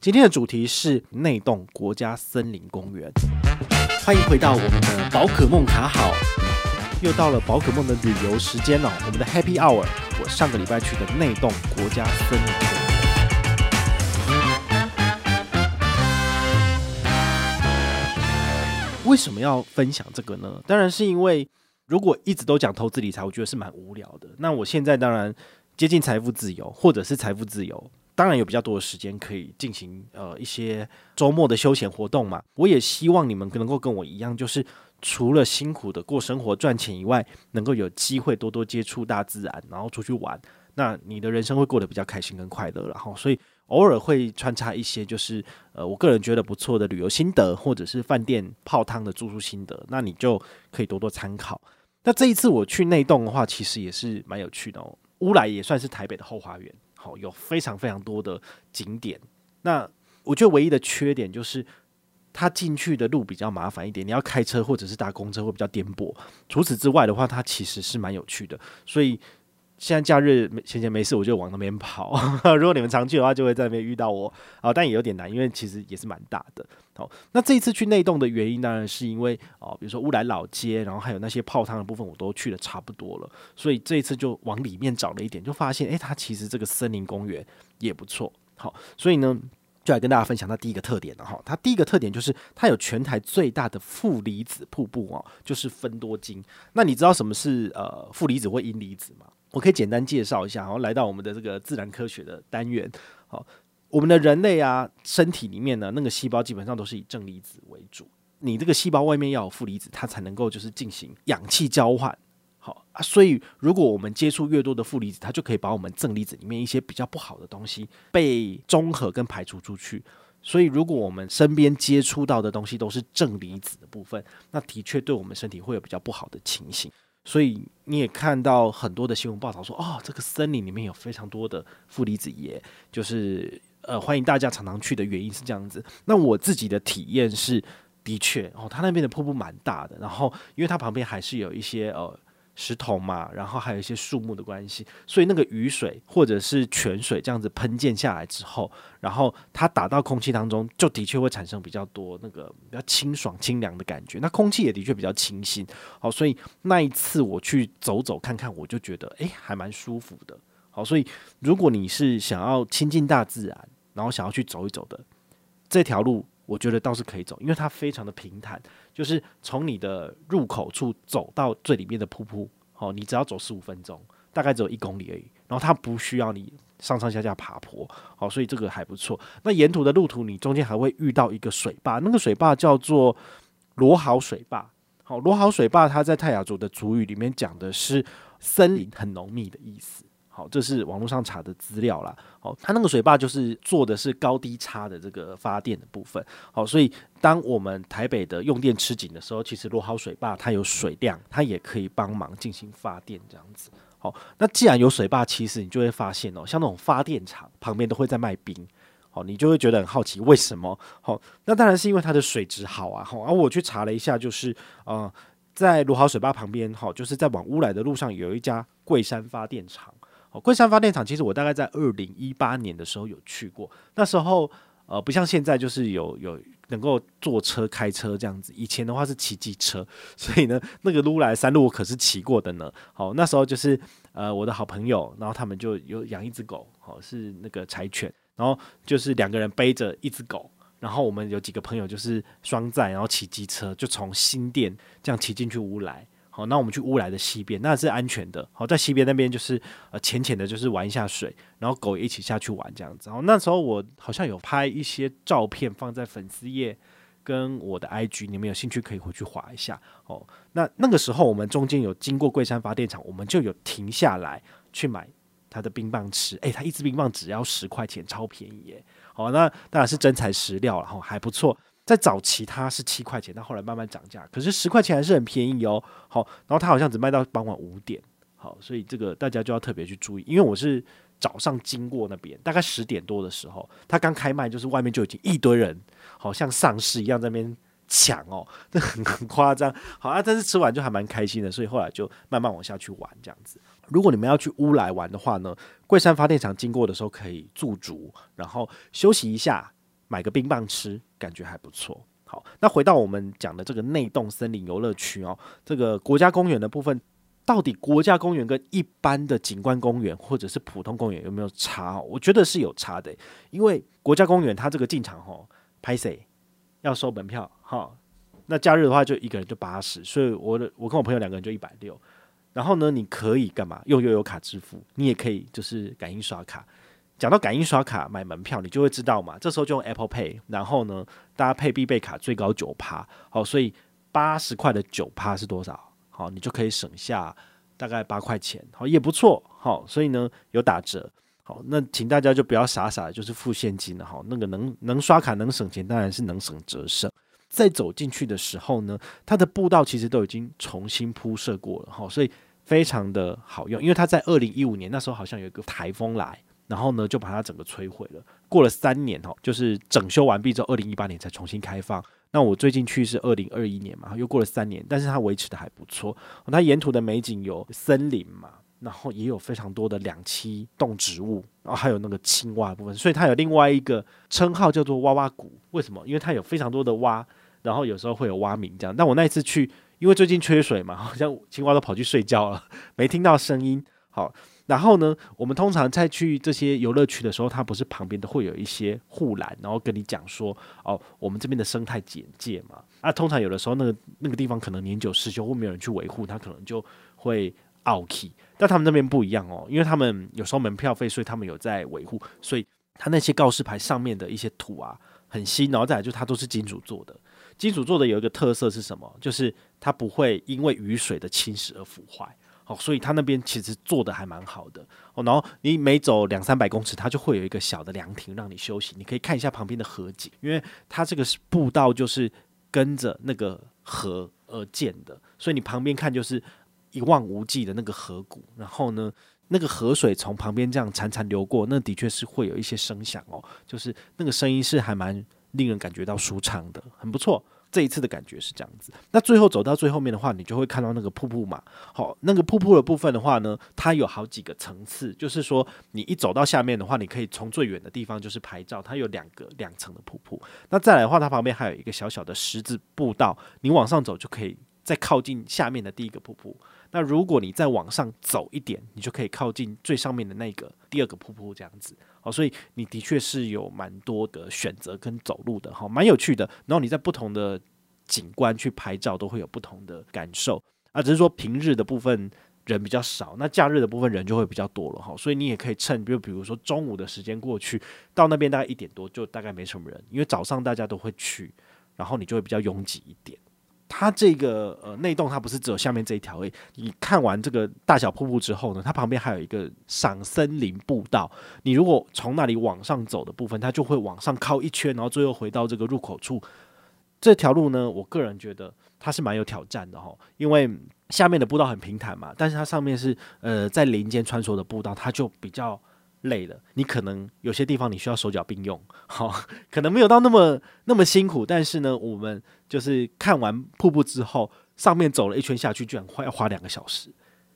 今天的主题是内洞国家森林公园。欢迎回到我们的宝可梦卡好，又到了宝可梦的旅游时间了。我们的 Happy Hour，我上个礼拜去的内洞国家森林公园。为什么要分享这个呢？当然是因为如果一直都讲投资理财，我觉得是蛮无聊的。那我现在当然接近财富自由，或者是财富自由。当然有比较多的时间可以进行呃一些周末的休闲活动嘛。我也希望你们能够跟我一样，就是除了辛苦的过生活赚钱以外，能够有机会多多接触大自然，然后出去玩。那你的人生会过得比较开心跟快乐。然后所以偶尔会穿插一些就是呃我个人觉得不错的旅游心得，或者是饭店泡汤的住宿心得，那你就可以多多参考。那这一次我去内洞的话，其实也是蛮有趣的哦。乌来也算是台北的后花园。有非常非常多的景点。那我觉得唯一的缺点就是，它进去的路比较麻烦一点，你要开车或者是搭公车会比较颠簸。除此之外的话，它其实是蛮有趣的。所以。现在假日闲闲没事，我就往那边跑。如果你们常去的话，就会在那边遇到我啊。但也有点难，因为其实也是蛮大的。好，那这一次去内洞的原因，当然是因为哦，比如说乌来老街，然后还有那些泡汤的部分，我都去的差不多了。所以这一次就往里面找了一点，就发现，诶，它其实这个森林公园也不错。好，所以呢，就来跟大家分享它第一个特点了哈。它第一个特点就是它有全台最大的负离子瀑布哦，就是芬多精。那你知道什么是呃负离子或阴离子吗？我可以简单介绍一下，然后来到我们的这个自然科学的单元。好，我们的人类啊，身体里面呢，那个细胞基本上都是以正离子为主。你这个细胞外面要有负离子，它才能够就是进行氧气交换。好啊，所以如果我们接触越多的负离子，它就可以把我们正离子里面一些比较不好的东西被中和跟排除出去。所以如果我们身边接触到的东西都是正离子的部分，那的确对我们身体会有比较不好的情形。所以你也看到很多的新闻报道说，哦，这个森林里面有非常多的负离子，耶就是呃，欢迎大家常常去的原因是这样子。那我自己的体验是，的确哦，它那边的瀑布蛮大的，然后因为它旁边还是有一些呃。石头嘛，然后还有一些树木的关系，所以那个雨水或者是泉水这样子喷溅下来之后，然后它打到空气当中，就的确会产生比较多那个比较清爽、清凉的感觉。那空气也的确比较清新。好，所以那一次我去走走看看，我就觉得诶，还蛮舒服的。好，所以如果你是想要亲近大自然，然后想要去走一走的这条路，我觉得倒是可以走，因为它非常的平坦。就是从你的入口处走到最里面的瀑布，好，你只要走十五分钟，大概只有一公里而已。然后它不需要你上上下下爬坡，好，所以这个还不错。那沿途的路途，你中间还会遇到一个水坝，那个水坝叫做罗豪水坝。好，罗豪水坝它在泰雅族的族语里面讲的是森林很浓密的意思。好，这是网络上查的资料啦。好，它那个水坝就是做的是高低差的这个发电的部分。好，所以当我们台北的用电吃紧的时候，其实罗蚝水坝它有水量，它也可以帮忙进行发电这样子。好，那既然有水坝，其实你就会发现哦，像那种发电厂旁边都会在卖冰。好，你就会觉得很好奇为什么？好，那当然是因为它的水质好啊。好，而我去查了一下，就是呃，在罗蚝水坝旁边，好，就是在往乌来的路上有一家桂山发电厂。昆，山发电厂其实我大概在二零一八年的时候有去过，那时候呃不像现在就是有有能够坐车开车这样子，以前的话是骑机车，所以呢那个乌来山路我可是骑过的呢。好，那时候就是呃我的好朋友，然后他们就有养一只狗，好是那个柴犬，然后就是两个人背着一只狗，然后我们有几个朋友就是双载，然后骑机车就从新店这样骑进去乌来。好，那我们去乌来的西边，那是安全的。好，在西边那边就是呃浅浅的，就是玩一下水，然后狗也一起下去玩这样子。然后那时候我好像有拍一些照片放在粉丝页跟我的 IG，你们有兴趣可以回去划一下。哦，那那个时候我们中间有经过桂山发电厂，我们就有停下来去买它的冰棒吃。诶，它一支冰棒只要十块钱，超便宜耶。好，那当然是真材实料，然后还不错。在早期它是七块钱，但后来慢慢涨价，可是十块钱还是很便宜哦。好，然后它好像只卖到傍晚五点，好，所以这个大家就要特别去注意，因为我是早上经过那边，大概十点多的时候，它刚开卖，就是外面就已经一堆人，好像丧尸一样在那边抢哦，这很很夸张。好啊，但是吃完就还蛮开心的，所以后来就慢慢往下去玩这样子。如果你们要去乌来玩的话呢，桂山发电厂经过的时候可以驻足，然后休息一下。买个冰棒吃，感觉还不错。好，那回到我们讲的这个内洞森林游乐区哦，这个国家公园的部分，到底国家公园跟一般的景观公园或者是普通公园有没有差？我觉得是有差的，因为国家公园它这个进场吼，拍谁要收门票哈？那假日的话就一个人就八十，所以我的我跟我朋友两个人就一百六。然后呢，你可以干嘛？用悠游卡支付，你也可以就是感应刷卡。讲到感应刷卡买门票，你就会知道嘛。这时候就用 Apple Pay，然后呢，搭配必备卡最高九趴，好，所以八十块的九趴是多少？好，你就可以省下大概八块钱，好，也不错，好，所以呢有打折，好，那请大家就不要傻傻的就是付现金了，好，那个能能刷卡能省钱，当然是能省则省。在走进去的时候呢，它的步道其实都已经重新铺设过了，好，所以非常的好用，因为它在二零一五年那时候好像有一个台风来。然后呢，就把它整个摧毁了。过了三年哦，就是整修完毕之后，二零一八年才重新开放。那我最近去是二零二一年嘛，又过了三年，但是它维持的还不错。它沿途的美景有森林嘛，然后也有非常多的两栖动植物，然后还有那个青蛙部分，所以它有另外一个称号叫做蛙蛙谷。为什么？因为它有非常多的蛙，然后有时候会有蛙鸣这样。但我那一次去，因为最近缺水嘛，好像青蛙都跑去睡觉了，没听到声音。好。然后呢，我们通常在去这些游乐区的时候，它不是旁边都会有一些护栏，然后跟你讲说，哦，我们这边的生态简介嘛。啊，通常有的时候那个那个地方可能年久失修或没有人去维护，它可能就会奥客。但他们那边不一样哦，因为他们有时候门票费，所以他们有在维护，所以他那些告示牌上面的一些土啊很新，然后再来就它都是金属做的。金属做的有一个特色是什么？就是它不会因为雨水的侵蚀而腐坏。哦，所以他那边其实做的还蛮好的哦。然后你每走两三百公尺，它就会有一个小的凉亭让你休息，你可以看一下旁边的河景，因为它这个是步道就是跟着那个河而建的，所以你旁边看就是一望无际的那个河谷。然后呢，那个河水从旁边这样潺潺流过，那的确是会有一些声响哦，就是那个声音是还蛮令人感觉到舒畅的，很不错。这一次的感觉是这样子，那最后走到最后面的话，你就会看到那个瀑布嘛。好，那个瀑布的部分的话呢，它有好几个层次，就是说你一走到下面的话，你可以从最远的地方就是拍照，它有两个两层的瀑布。那再来的话，它旁边还有一个小小的十字步道，你往上走就可以再靠近下面的第一个瀑布。那如果你再往上走一点，你就可以靠近最上面的那个第二个瀑布，这样子。好，所以你的确是有蛮多的选择跟走路的，哈，蛮有趣的。然后你在不同的景观去拍照，都会有不同的感受。啊，只是说平日的部分人比较少，那假日的部分人就会比较多了，哈。所以你也可以趁，比如比如说中午的时间过去，到那边大概一点多，就大概没什么人，因为早上大家都会去，然后你就会比较拥挤一点。它这个呃内洞，它不是只有下面这一条诶。你看完这个大小瀑布之后呢，它旁边还有一个赏森林步道。你如果从那里往上走的部分，它就会往上靠一圈，然后最后回到这个入口处。这条路呢，我个人觉得它是蛮有挑战的哈，因为下面的步道很平坦嘛，但是它上面是呃在林间穿梭的步道，它就比较。累了，你可能有些地方你需要手脚并用，好，可能没有到那么那么辛苦，但是呢，我们就是看完瀑布之后，上面走了一圈下去，居然花要花两个小时，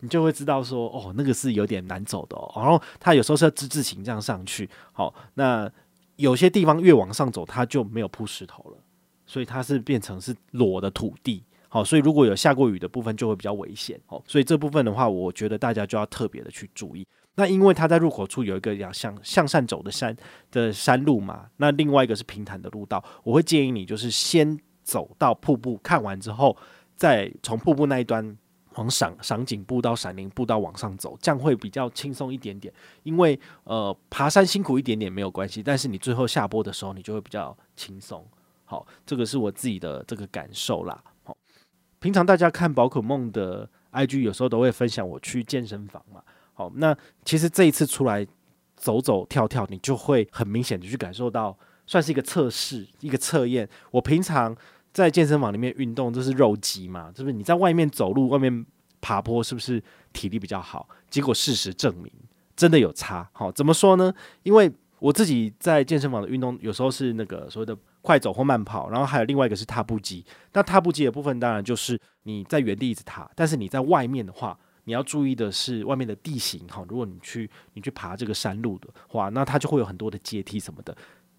你就会知道说，哦，那个是有点难走的哦。然后它有时候是要之字形这样上去，好，那有些地方越往上走，它就没有铺石头了，所以它是变成是裸的土地，好，所以如果有下过雨的部分就会比较危险，好，所以这部分的话，我觉得大家就要特别的去注意。那因为它在入口处有一个要向向上走的山的山路嘛，那另外一个是平坦的路道，我会建议你就是先走到瀑布看完之后，再从瀑布那一端往赏赏景步道、闪灵步道往上走，这样会比较轻松一点点。因为呃爬山辛苦一点点没有关系，但是你最后下坡的时候你就会比较轻松。好，这个是我自己的这个感受啦。好，平常大家看宝可梦的 IG 有时候都会分享我去健身房嘛。好，那其实这一次出来走走跳跳，你就会很明显的去感受到，算是一个测试，一个测验。我平常在健身房里面运动，这是肉鸡嘛？是不是？你在外面走路、外面爬坡，是不是体力比较好？结果事实证明，真的有差。好，怎么说呢？因为我自己在健身房的运动，有时候是那个所谓的快走或慢跑，然后还有另外一个是踏步机。那踏步机的部分，当然就是你在原地一直踏，但是你在外面的话。你要注意的是外面的地形哈，如果你去你去爬这个山路的话，那它就会有很多的阶梯什么的。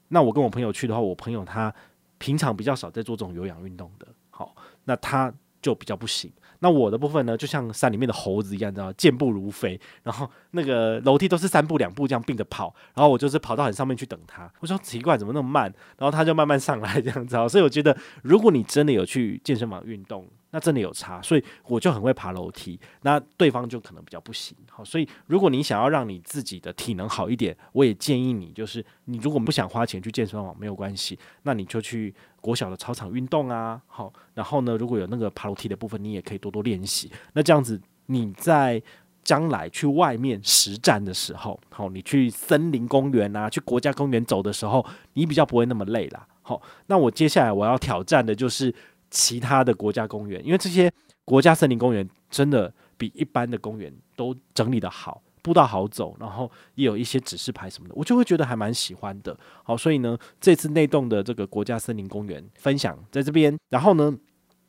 那我跟我朋友去的话，我朋友他平常比较少在做这种有氧运动的，好，那他就比较不行。那我的部分呢，就像山里面的猴子一样，知道健步如飞，然后那个楼梯都是三步两步这样并着跑，然后我就是跑到很上面去等他。我说奇怪，怎么那么慢？然后他就慢慢上来这样子。所以我觉得，如果你真的有去健身房运动，那真的有差。所以我就很会爬楼梯，那对方就可能比较不行。好，所以如果你想要让你自己的体能好一点，我也建议你，就是你如果不想花钱去健身房，没有关系，那你就去。国小的操场运动啊，好，然后呢，如果有那个爬楼梯的部分，你也可以多多练习。那这样子，你在将来去外面实战的时候，好，你去森林公园啊，去国家公园走的时候，你比较不会那么累啦。好，那我接下来我要挑战的就是其他的国家公园，因为这些国家森林公园真的比一般的公园都整理的好。步道好走，然后也有一些指示牌什么的，我就会觉得还蛮喜欢的。好，所以呢，这次内洞的这个国家森林公园分享在这边。然后呢，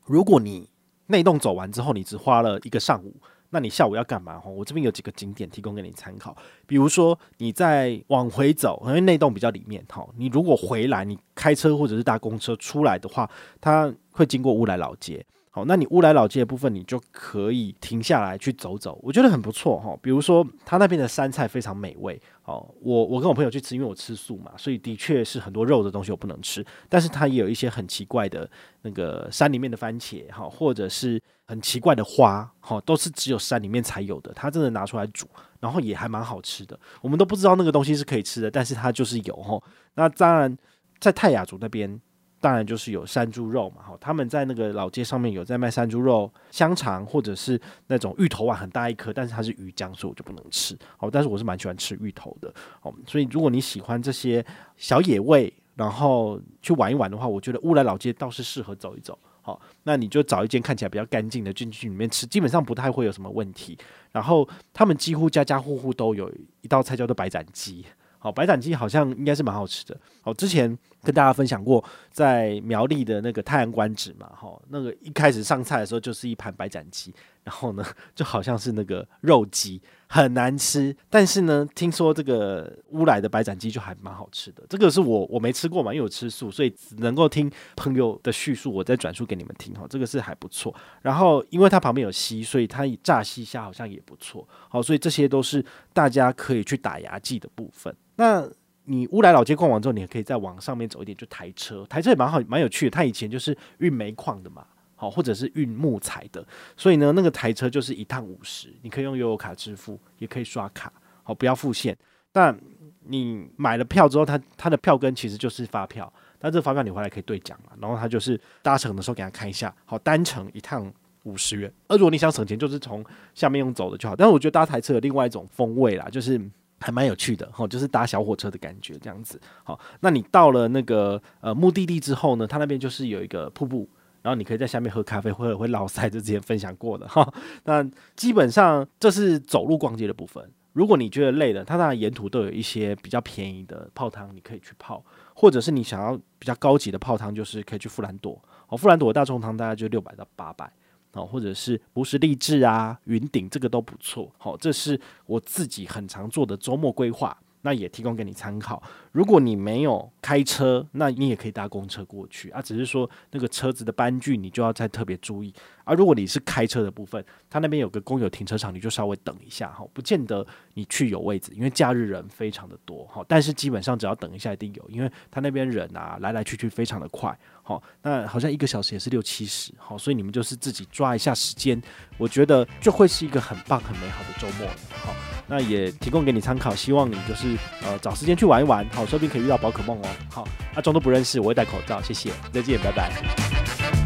如果你内洞走完之后，你只花了一个上午，那你下午要干嘛？哈，我这边有几个景点提供给你参考。比如说，你在往回走，因为那栋比较里面，哈，你如果回来，你开车或者是搭公车出来的话，它会经过乌来老街。好，那你乌来老街的部分，你就可以停下来去走走，我觉得很不错哈。比如说，他那边的山菜非常美味。哦，我我跟我朋友去吃，因为我吃素嘛，所以的确是很多肉的东西我不能吃。但是它也有一些很奇怪的那个山里面的番茄哈，或者是很奇怪的花哈，都是只有山里面才有的。它真的拿出来煮，然后也还蛮好吃的。我们都不知道那个东西是可以吃的，但是它就是有哈。那当然，在泰雅族那边。当然就是有山猪肉嘛，哈，他们在那个老街上面有在卖山猪肉、香肠，或者是那种芋头丸，很大一颗，但是它是鱼浆，所以我就不能吃。好，但是我是蛮喜欢吃芋头的，好，所以如果你喜欢这些小野味，然后去玩一玩的话，我觉得乌来老街倒是适合走一走。好，那你就找一间看起来比较干净的进去里面吃，基本上不太会有什么问题。然后他们几乎家家户户都有一道菜叫做白斩鸡。好，白斩鸡好像应该是蛮好吃的。好，之前跟大家分享过，在苗栗的那个泰安官址嘛，哈，那个一开始上菜的时候就是一盘白斩鸡，然后呢，就好像是那个肉鸡，很难吃。但是呢，听说这个乌来的白斩鸡就还蛮好吃的。这个是我我没吃过嘛，因为我吃素，所以只能够听朋友的叙述，我再转述给你们听。哈，这个是还不错。然后因为它旁边有溪，所以它炸溪虾好像也不错。好，所以这些都是大家可以去打牙祭的部分。那你乌来老街逛完之后，你也可以再往上面走一点，就台车，台车也蛮好，蛮有趣的。它以前就是运煤矿的嘛，好，或者是运木材的，所以呢，那个台车就是一趟五十，你可以用悠游卡支付，也可以刷卡，好，不要付现。但你买了票之后，它它的票根其实就是发票，但这发票你回来可以兑奖嘛，然后它就是搭乘的时候给他看一下，好，单程一趟五十元。而如果你想省钱，就是从下面用走的就好。但是我觉得搭台车有另外一种风味啦，就是。还蛮有趣的哈，就是搭小火车的感觉这样子。好，那你到了那个呃目的地之后呢，它那边就是有一个瀑布，然后你可以在下面喝咖啡，或者会老塞，就之前分享过的哈。那基本上这是走路逛街的部分。如果你觉得累了，它当然沿途都有一些比较便宜的泡汤，你可以去泡，或者是你想要比较高级的泡汤，就是可以去富兰朵。哦，富兰朵大众汤大概就六百到八百。哦，或者是不是励志啊、云顶这个都不错。好，这是我自己很常做的周末规划。那也提供给你参考。如果你没有开车，那你也可以搭公车过去啊。只是说那个车子的班距你就要再特别注意。而如果你是开车的部分，他那边有个公有停车场，你就稍微等一下哈，不见得你去有位置，因为假日人非常的多哈。但是基本上只要等一下一定有，因为他那边人啊来来去去非常的快。好，那好像一个小时也是六七十。好，所以你们就是自己抓一下时间，我觉得就会是一个很棒很美好的周末。好。那也提供给你参考，希望你就是呃找时间去玩一玩，好，说不定可以遇到宝可梦哦。好，那装作不认识，我会戴口罩，谢谢，再见，拜拜。